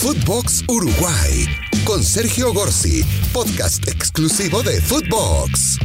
Footbox Uruguay con Sergio Gorsi, podcast exclusivo de Footbox.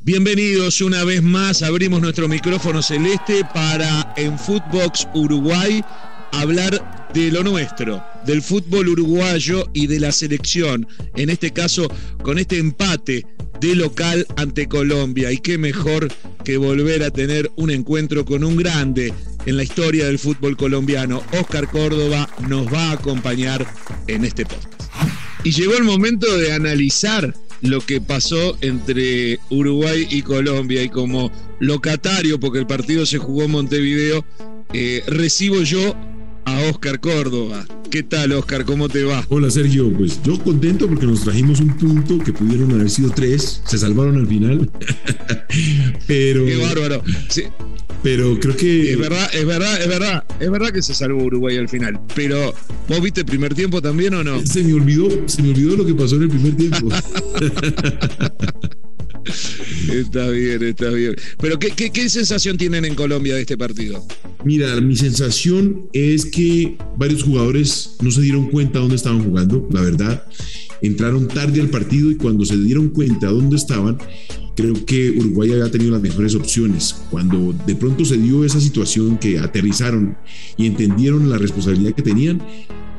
Bienvenidos una vez más, abrimos nuestro micrófono celeste para en Footbox Uruguay hablar de lo nuestro, del fútbol uruguayo y de la selección, en este caso con este empate de local ante Colombia. Y qué mejor que volver a tener un encuentro con un grande en la historia del fútbol colombiano. Oscar Córdoba nos va a acompañar en este podcast. Y llegó el momento de analizar lo que pasó entre Uruguay y Colombia. Y como locatario, porque el partido se jugó en Montevideo, eh, recibo yo a Oscar Córdoba. ¿Qué tal, Oscar? ¿Cómo te va? Hola, Sergio. Pues yo contento porque nos trajimos un punto que pudieron haber sido tres. Se salvaron al final. Pero. Qué bárbaro. Pero creo que. Es verdad, es verdad, es verdad. Es verdad que se salvó Uruguay al final. Pero, ¿vos viste el primer tiempo también o no? Se me olvidó, se me olvidó lo que pasó en el primer tiempo. Está bien, está bien. Pero ¿qué, sensación tienen en Colombia de este partido? Mira, mi sensación es que varios jugadores no se dieron cuenta dónde estaban jugando, la verdad. Entraron tarde al partido y cuando se dieron cuenta dónde estaban, creo que Uruguay había tenido las mejores opciones. Cuando de pronto se dio esa situación que aterrizaron y entendieron la responsabilidad que tenían,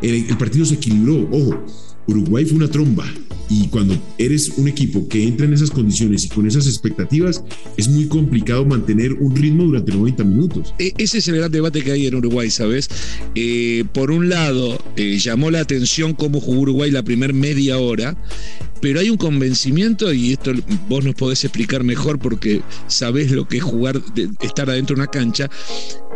el partido se equilibró. Ojo, Uruguay fue una tromba y cuando eres un equipo que entra en esas condiciones y con esas expectativas, es muy complicado mantener un ritmo durante 90 minutos. E, ese es el gran debate que hay en Uruguay, ¿sabes? Eh, por un lado, eh, llamó la atención cómo jugó Uruguay la primera media hora, pero hay un convencimiento, y esto vos nos podés explicar mejor porque sabés lo que es jugar, estar adentro de una cancha,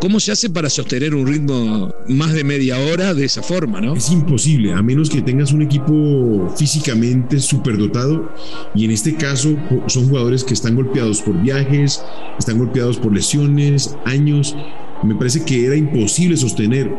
¿cómo se hace para sostener un ritmo más de media hora de esa forma, no? Es imposible, a menos que tengas un equipo físicamente superdotado, y en este caso son jugadores que están golpeados por viajes, están golpeados por lesiones, años, me parece que era imposible sostener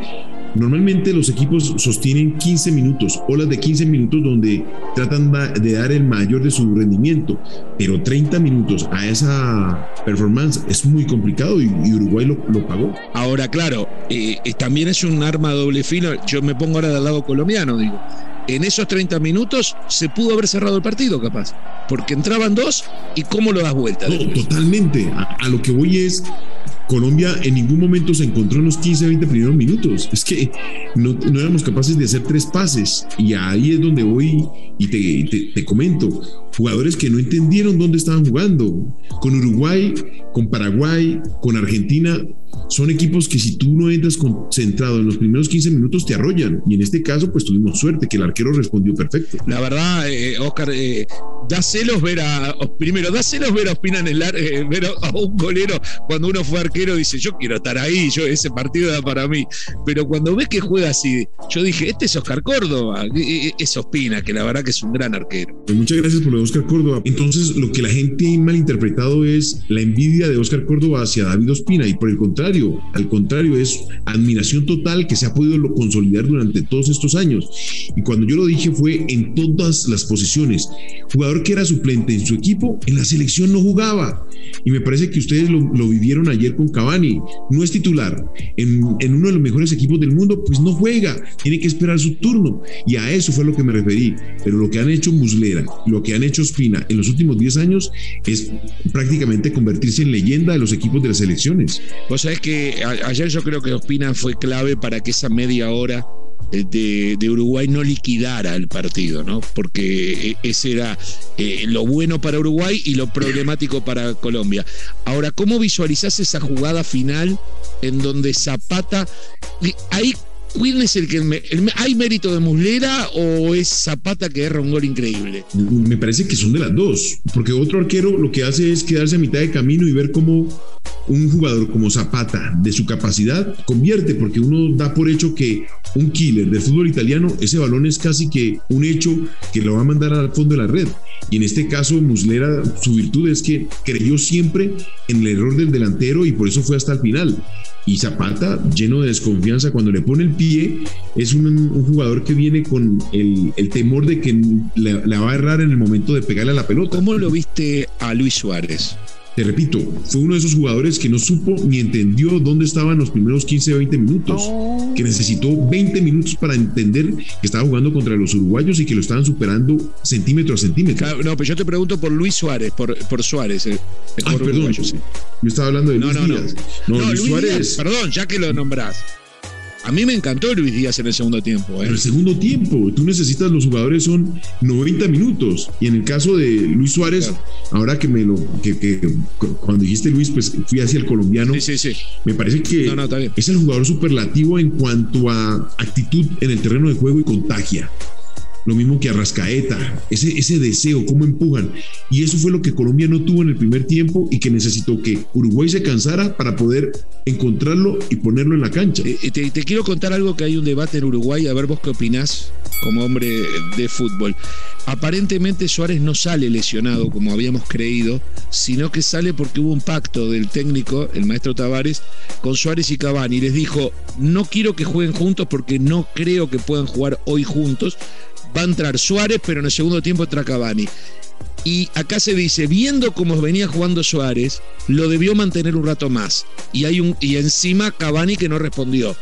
Normalmente los equipos sostienen 15 minutos, olas de 15 minutos donde tratan de dar el mayor de su rendimiento, pero 30 minutos a esa performance es muy complicado y, Uruguay lo, pagó. Ahora, claro, eh, eh, también es un arma doble filo. Yo me pongo ahora del lado colombiano, digo. En esos 30 minutos se pudo haber cerrado el partido, capaz. Porque entraban dos y cómo lo das vuelta. totalmente. a lo que voy es Colombia en ningún momento se encontró en los 15, 20 primeros minutos. Es que no, éramos capaces de hacer tres pases. Y ahí es donde voy y te, te, comento. Jugadores que no entendieron dónde estaban jugando. Con Uruguay, con Paraguay, con Argentina. Son equipos que si tú no entras concentrado en los primeros 15 minutos te arrollan. Y en este caso, pues tuvimos suerte que el arquero respondió perfecto. La verdad, eh, Oscar, eh, da celos ver a. Primero, da ver a Ospina en el eh, ver a un golero cuando uno fue arquero dice, yo quiero estar ahí, yo ese partido da para mí. Pero cuando ves que juega así, yo dije, este es Oscar Córdoba, es Ospina, que la verdad que es un gran arquero. Pues muchas gracias por lo de Oscar Córdoba. Entonces, lo que la gente ha malinterpretado es la envidia de Oscar Córdoba hacia David Ospina, y por el contrario, al contrario, es admiración total que se ha podido consolidar durante todos estos años. Y cuando yo lo dije fue en todas las posiciones. Jugador que era suplente en su equipo, en la selección no jugaba. Y me parece que ustedes lo, lo vivieron ayer con Cavani, no es titular en, uno de los mejores equipos del mundo, pues no juega, tiene que esperar su turno. Y a eso fue lo que me referí. Pero lo que han hecho Muslera, lo que han hecho Spina en los últimos 10 años es prácticamente convertirse en leyenda de los equipos de las selecciones. Vos sabés que ayer yo creo que Ospina fue clave para que esa media hora de, Uruguay no liquidara el partido, ¿no? Porque eh, ese era eh, lo bueno para Uruguay y lo problemático para Colombia. Ahora, ¿cómo visualizás esa jugada final en donde Zapata... Ahí ¿Quién es el que hay mérito de Muslera o es Zapata que erra un gol increíble? Me parece que son de las dos, porque otro arquero lo que hace es quedarse a mitad de camino y ver cómo un jugador como Zapata, de su capacidad, convierte, porque uno da por hecho que un killer del fútbol italiano, ese balón es casi que un hecho que lo va a mandar al fondo de la red. Y en este caso, Muslera, su virtud es que creyó siempre en el error del delantero y por eso fue hasta el final. Y Zapata, lleno de desconfianza, cuando le pone el pie, es un, jugador que viene con el, temor de que le va a errar en el momento de pegarle a la pelota. ¿Cómo lo viste a Luis Suárez? Te repito, fue uno de esos jugadores que no supo ni entendió dónde estaban los primeros 15 o 20 minutos. que necesitó 20 minutos para entender que estaba jugando contra los uruguayos y que lo estaban superando centímetro a centímetro. no, pero yo te pregunto por Luis Suárez, por, por Suárez. El, ah, perdón. Yo estaba hablando de Luis Díaz. No, Luis, Suárez. perdón, ya que lo nombrás. A mí me encantó Luis Díaz en el segundo tiempo. ¿eh? En el segundo tiempo, tú necesitas, los jugadores son 90 minutos. Y en el caso de Luis Suárez, ahora que me lo, que, cuando dijiste Luis, pues fui hacia el colombiano. Sí, sí, sí. Me parece que es el jugador superlativo en cuanto a actitud en el terreno de juego y contagia lo mismo que Arrascaeta, ese, ese deseo, cómo empujan. Y eso fue lo que Colombia no tuvo en el primer tiempo y que necesitó que Uruguay se cansara para poder encontrarlo y ponerlo en la cancha. Eh, eh, te, te quiero contar algo que hay un debate en Uruguay, a ver vos qué opinás como hombre de fútbol. Aparentemente Suárez no sale lesionado como habíamos creído, sino que sale porque hubo un pacto del técnico, el maestro Tavares, con Suárez y Cavani. Les dijo, no quiero que jueguen juntos porque no creo que puedan jugar hoy juntos, va a entrar Suárez, pero en el segundo tiempo entra Cavani. Y acá se dice, viendo cómo venía jugando Suárez, lo debió mantener un rato más. Y hay un y encima Cavani que no respondió.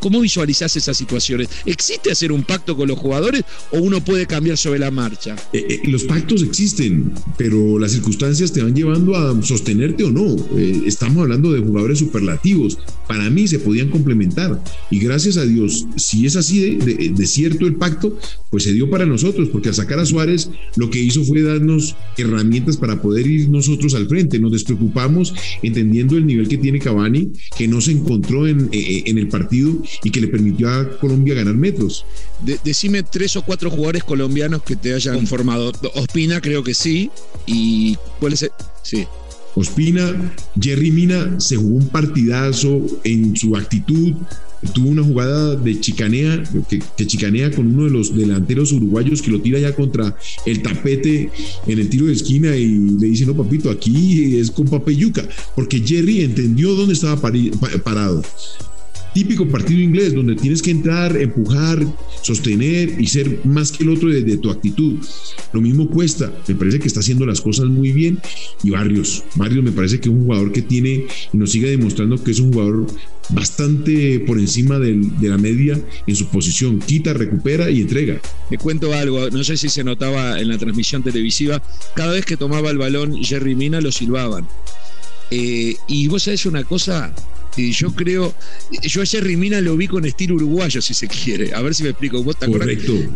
¿Cómo visualizás esas situaciones? ¿Existe hacer un pacto con los jugadores o uno puede cambiar sobre la marcha? Eh, eh, los pactos existen, pero las circunstancias te van llevando a sostenerte o no. Eh, estamos hablando de jugadores superlativos. Para mí se podían complementar. Y gracias a Dios, si es así de, cierto el pacto, pues se dio para nosotros, porque al sacar a Suárez lo que hizo fue darnos herramientas para poder ir nosotros al frente. Nos despreocupamos entendiendo el nivel que tiene Cavani, que no se encontró en, en el partido y que le permitió a Colombia ganar metros. decime tres o cuatro jugadores colombianos que te hayan formado. Ospina creo que sí. ¿Y cuál es? El? Sí. Ospina, Jerry Mina se jugó un partidazo en su actitud, tuvo una jugada de chicanea, que, chicanea con uno de los delanteros uruguayos que lo tira ya contra el tapete en el tiro de esquina y le dice, no papito, aquí es con papeyuca, porque Jerry entendió dónde estaba parado típico partido inglés donde tienes que entrar, empujar, sostener y ser más que el otro desde tu actitud. Lo mismo cuesta, me parece que está haciendo las cosas muy bien y Barrios, Barrios me parece que es un jugador que tiene y nos sigue demostrando que es un jugador bastante por encima de la media en su posición, quita, recupera y entrega. Te cuento algo, no sé si se notaba en la transmisión televisiva, cada vez que tomaba el balón Jerry Mina lo silbaban. Eh, y vos sabés una cosa, y yo creo, yo ayer Rimina lo vi con estilo uruguayo, si se quiere. A ver si me explico. ¿Vos te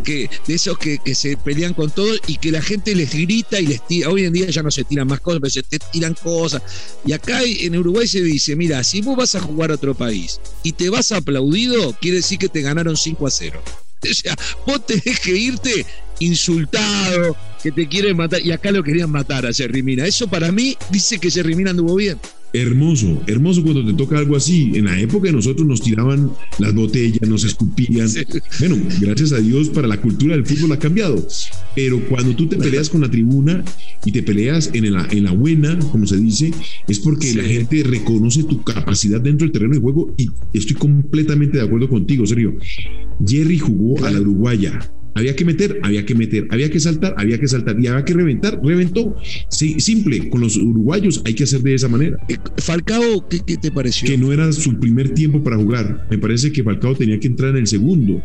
Que de esos que, se pelean con todo y que la gente les grita y les tira. Hoy en día ya no se tiran más cosas, pero se te tiran cosas. Y acá en Uruguay se dice: mira, si vos vas a jugar a otro país y te vas aplaudido, quiere decir que te ganaron 5 a 0. O sea, vos tenés que irte insultado, que te quieren matar. Y acá lo querían matar a Jerry Mina. Eso para mí dice que Jerry Mina anduvo bien hermoso, hermoso cuando te toca algo así. En la época de nosotros nos tiraban las botellas, nos escupían. Bueno, gracias a Dios para la cultura del fútbol ha cambiado. Pero cuando tú te peleas con la tribuna y te peleas en la, en la buena, como se dice, es porque la gente reconoce tu capacidad dentro del terreno de juego y estoy completamente de acuerdo contigo, Sergio. Jerry jugó a la Uruguaya había que meter, había que meter, había que saltar, había que saltar y había que reventar, reventó. Sí, simple, con los uruguayos hay que hacer de esa manera. Eh, Falcao, ¿qué, te pareció? Que no era su primer tiempo para jugar. Me parece que Falcao tenía que entrar en el segundo.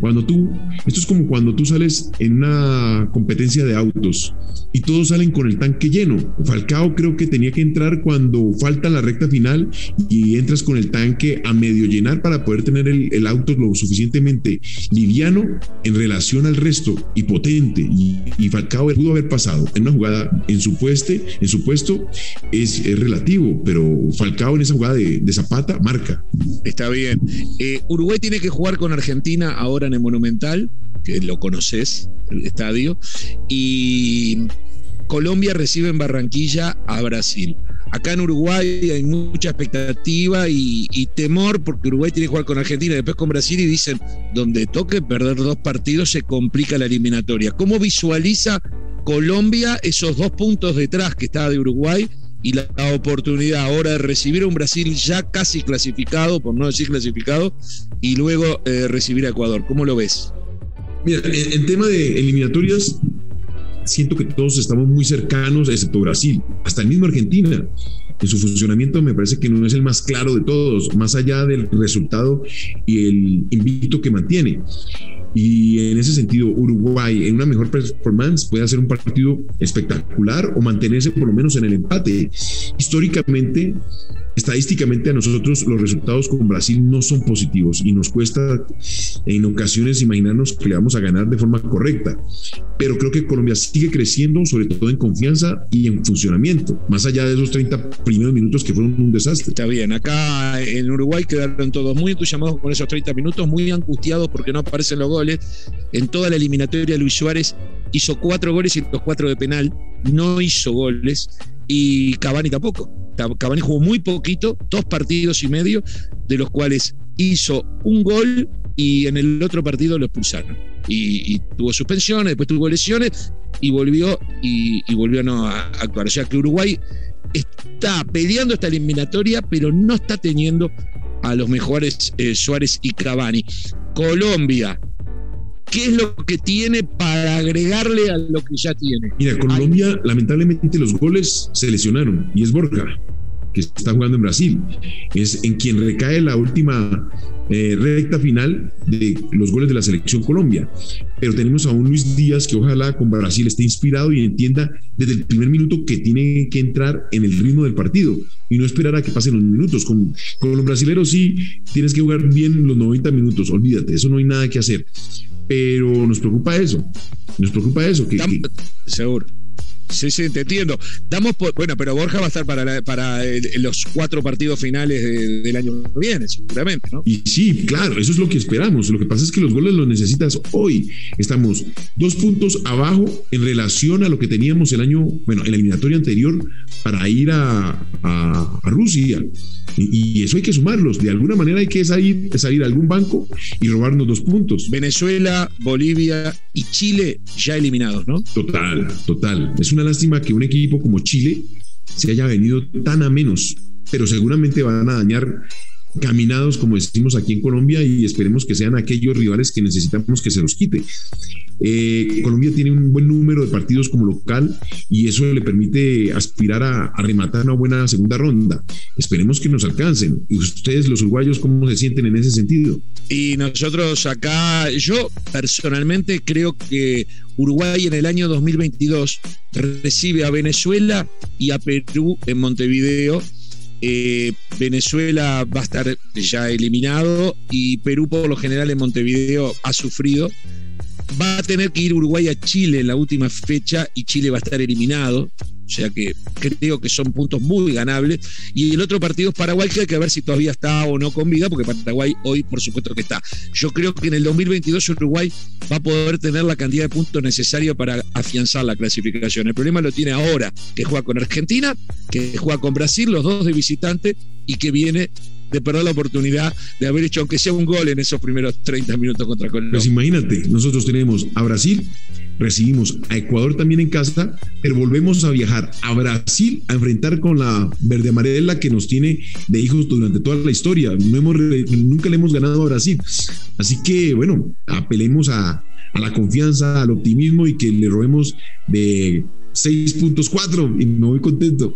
Cuando tú, esto es como cuando tú sales en una competencia de autos y todos salen con el tanque lleno. Falcao creo que tenía que entrar cuando falta la recta final y entras con el tanque a medio llenar para poder tener el, el auto lo suficientemente liviano en relación al resto y potente y, Falcao pudo haber pasado en una jugada en su, pueste, en su puesto es, relativo, pero Falcao en esa jugada de, Zapata marca. Está bien. Eh, Uruguay tiene que jugar con Argentina ahora en el Monumental, que lo conoces, el estadio, y Colombia recibe en Barranquilla a Brasil. Acá en Uruguay hay mucha expectativa y, temor porque Uruguay tiene que jugar con Argentina después con Brasil y dicen, donde toque perder dos partidos se complica la eliminatoria. ¿Cómo visualiza Colombia esos dos puntos detrás que está de Uruguay y la, oportunidad ahora de recibir a un Brasil ya casi clasificado, por no decir clasificado, y luego eh, recibir a Ecuador? ¿Cómo lo ves? Mira, en tema de eliminatorias, siento que todos estamos muy cercanos, excepto Brasil, hasta el mismo Argentina. en su funcionamiento me parece que no es el más claro de todos, más allá del resultado y el invicto que mantiene. Y en ese sentido, Uruguay en una mejor performance puede hacer un partido espectacular o mantenerse por lo menos en el empate. Históricamente, estadísticamente a nosotros los resultados con Brasil no son positivos y nos cuesta en ocasiones imaginarnos que le vamos a ganar de forma correcta. Pero creo que Colombia sigue creciendo, sobre todo en confianza y en funcionamiento, más allá de esos 30 primeros minutos que fueron un desastre. Está bien, acá en Uruguay quedaron todos muy entusiasmados con esos 30 minutos, muy angustiados porque no aparecen los goles. En toda la eliminatoria Luis Suárez hizo cuatro goles y los cuatro de penal, no hizo goles y Cavani tampoco. Cavani jugó muy poquito, dos partidos y medio, de los cuales hizo un gol y en el otro partido lo expulsaron. Y, tuvo suspensiones, después tuvo lesiones y volvió y, volvió a no actuar. O sea que Uruguay está peleando esta eliminatoria, pero no está teniendo a los mejores eh, Suárez y Cavani. Colombia qué es lo que tiene para agregarle a lo que ya tiene. Mira, Colombia, lamentablemente los goles se lesionaron y es Borja, que está jugando en Brasil. Es en quien recae la última eh, recta final de los goles de la selección Colombia. Pero tenemos a un Luis Díaz que ojalá con Brasil esté inspirado y entienda desde el primer minuto que tiene que entrar en el ritmo del partido y no esperar a que pasen los minutos. Con, con los brasileños sí tienes que jugar bien los 90 minutos, olvídate, eso no hay nada que hacer pero nos preocupa eso. Nos preocupa eso. Que, Seguro. Sí, sí, te entiendo. Damos bueno, pero Borja va a estar para, para los cuatro partidos finales del año que viene, seguramente, ¿no? Y sí, claro, eso es lo que esperamos. Lo que pasa es que los goles los necesitas hoy. Estamos dos puntos abajo en relación a lo que teníamos el año, bueno, en la eliminatoria anterior para ir a, a, a Rusia. Y, eso hay que sumarlos. De alguna manera hay que salir, salir a algún banco y robarnos dos puntos. Venezuela, Bolivia y Chile ya eliminados, ¿no? Total, total. Es una lástima que un equipo como Chile se haya venido tan a menos, pero seguramente van a dañar caminados, como decimos aquí en Colombia, y esperemos que sean aquellos rivales que necesitamos que se los quite. Eh, Colombia tiene un buen número de partidos como local y eso le permite aspirar a, rematar una buena segunda ronda. Esperemos que nos alcancen. ¿Y ustedes, los uruguayos, cómo se sienten en ese sentido? Y nosotros acá, yo personalmente creo que Uruguay en el año 2022 recibe a Venezuela y a Perú en Montevideo eh, Venezuela va a estar ya eliminado y Perú por lo general en Montevideo ha sufrido. Va a tener que ir Uruguay a Chile en la última fecha y Chile va a estar eliminado. O sea que creo que son puntos muy ganables. Y el otro partido es Paraguay, que hay que ver si todavía está o no con vida, porque Paraguay hoy por supuesto que está. Yo creo que en el 2022 Uruguay va a poder tener la cantidad de puntos necesaria para afianzar la clasificación. El problema lo tiene ahora, que juega con Argentina, que juega con Brasil, los dos de visitante, y que viene de perder la oportunidad de haber hecho, aunque sea un gol en esos primeros 30 minutos contra Colombia. Pues imagínate, nosotros tenemos a Brasil, recibimos a Ecuador también en casa, pero volvemos a viajar a Brasil a enfrentar con la verde amarela que nos tiene de hijos durante toda la historia. No hemos, nunca le hemos ganado a Brasil. Así que, bueno, apelemos a, a la confianza, al optimismo y que le robemos de 6.4 y me voy contento.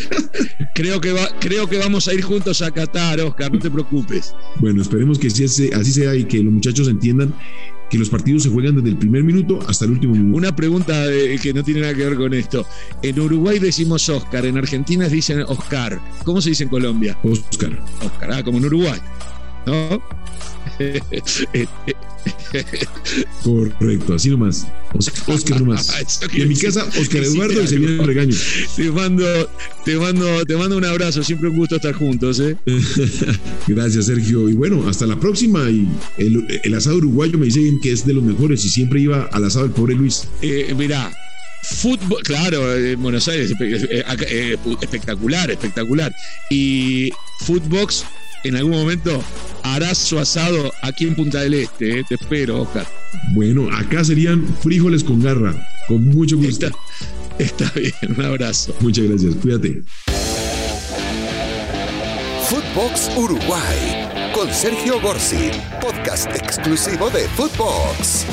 creo, que va, creo que vamos a ir juntos a Qatar, Oscar, no te preocupes. Bueno, esperemos que así sea y que los muchachos entiendan que los partidos se juegan desde el primer minuto hasta el último minuto. Una pregunta que no tiene nada que ver con esto. En Uruguay decimos Oscar, en Argentina dicen Oscar. ¿Cómo se dice en Colombia? Oscar. Oscar, ah, como en Uruguay. ¿No? Correcto, así nomás. Oscar nomás. Y en mi casa, Oscar Eduardo y se viene el regaño. Te mando, te mando, te mando un abrazo, siempre un gusto estar juntos. ¿eh? Gracias, Sergio. Y bueno, hasta la próxima. Y el, asado uruguayo me dicen que es de los mejores y siempre iba al asado del pobre Luis. Eh, mirá, fútbol, claro, en Buenos Aires, eh, eh, espectacular, espectacular. Y Footbox en algún momento harás su asado aquí en Punta del Este. ¿eh? Te espero, Oscar. Bueno, acá serían frijoles con garra, con mucho gusto. Está, bien, un abrazo. Muchas gracias, cuídate. Footbox Uruguay con Sergio Gorsi, podcast exclusivo de Footbox.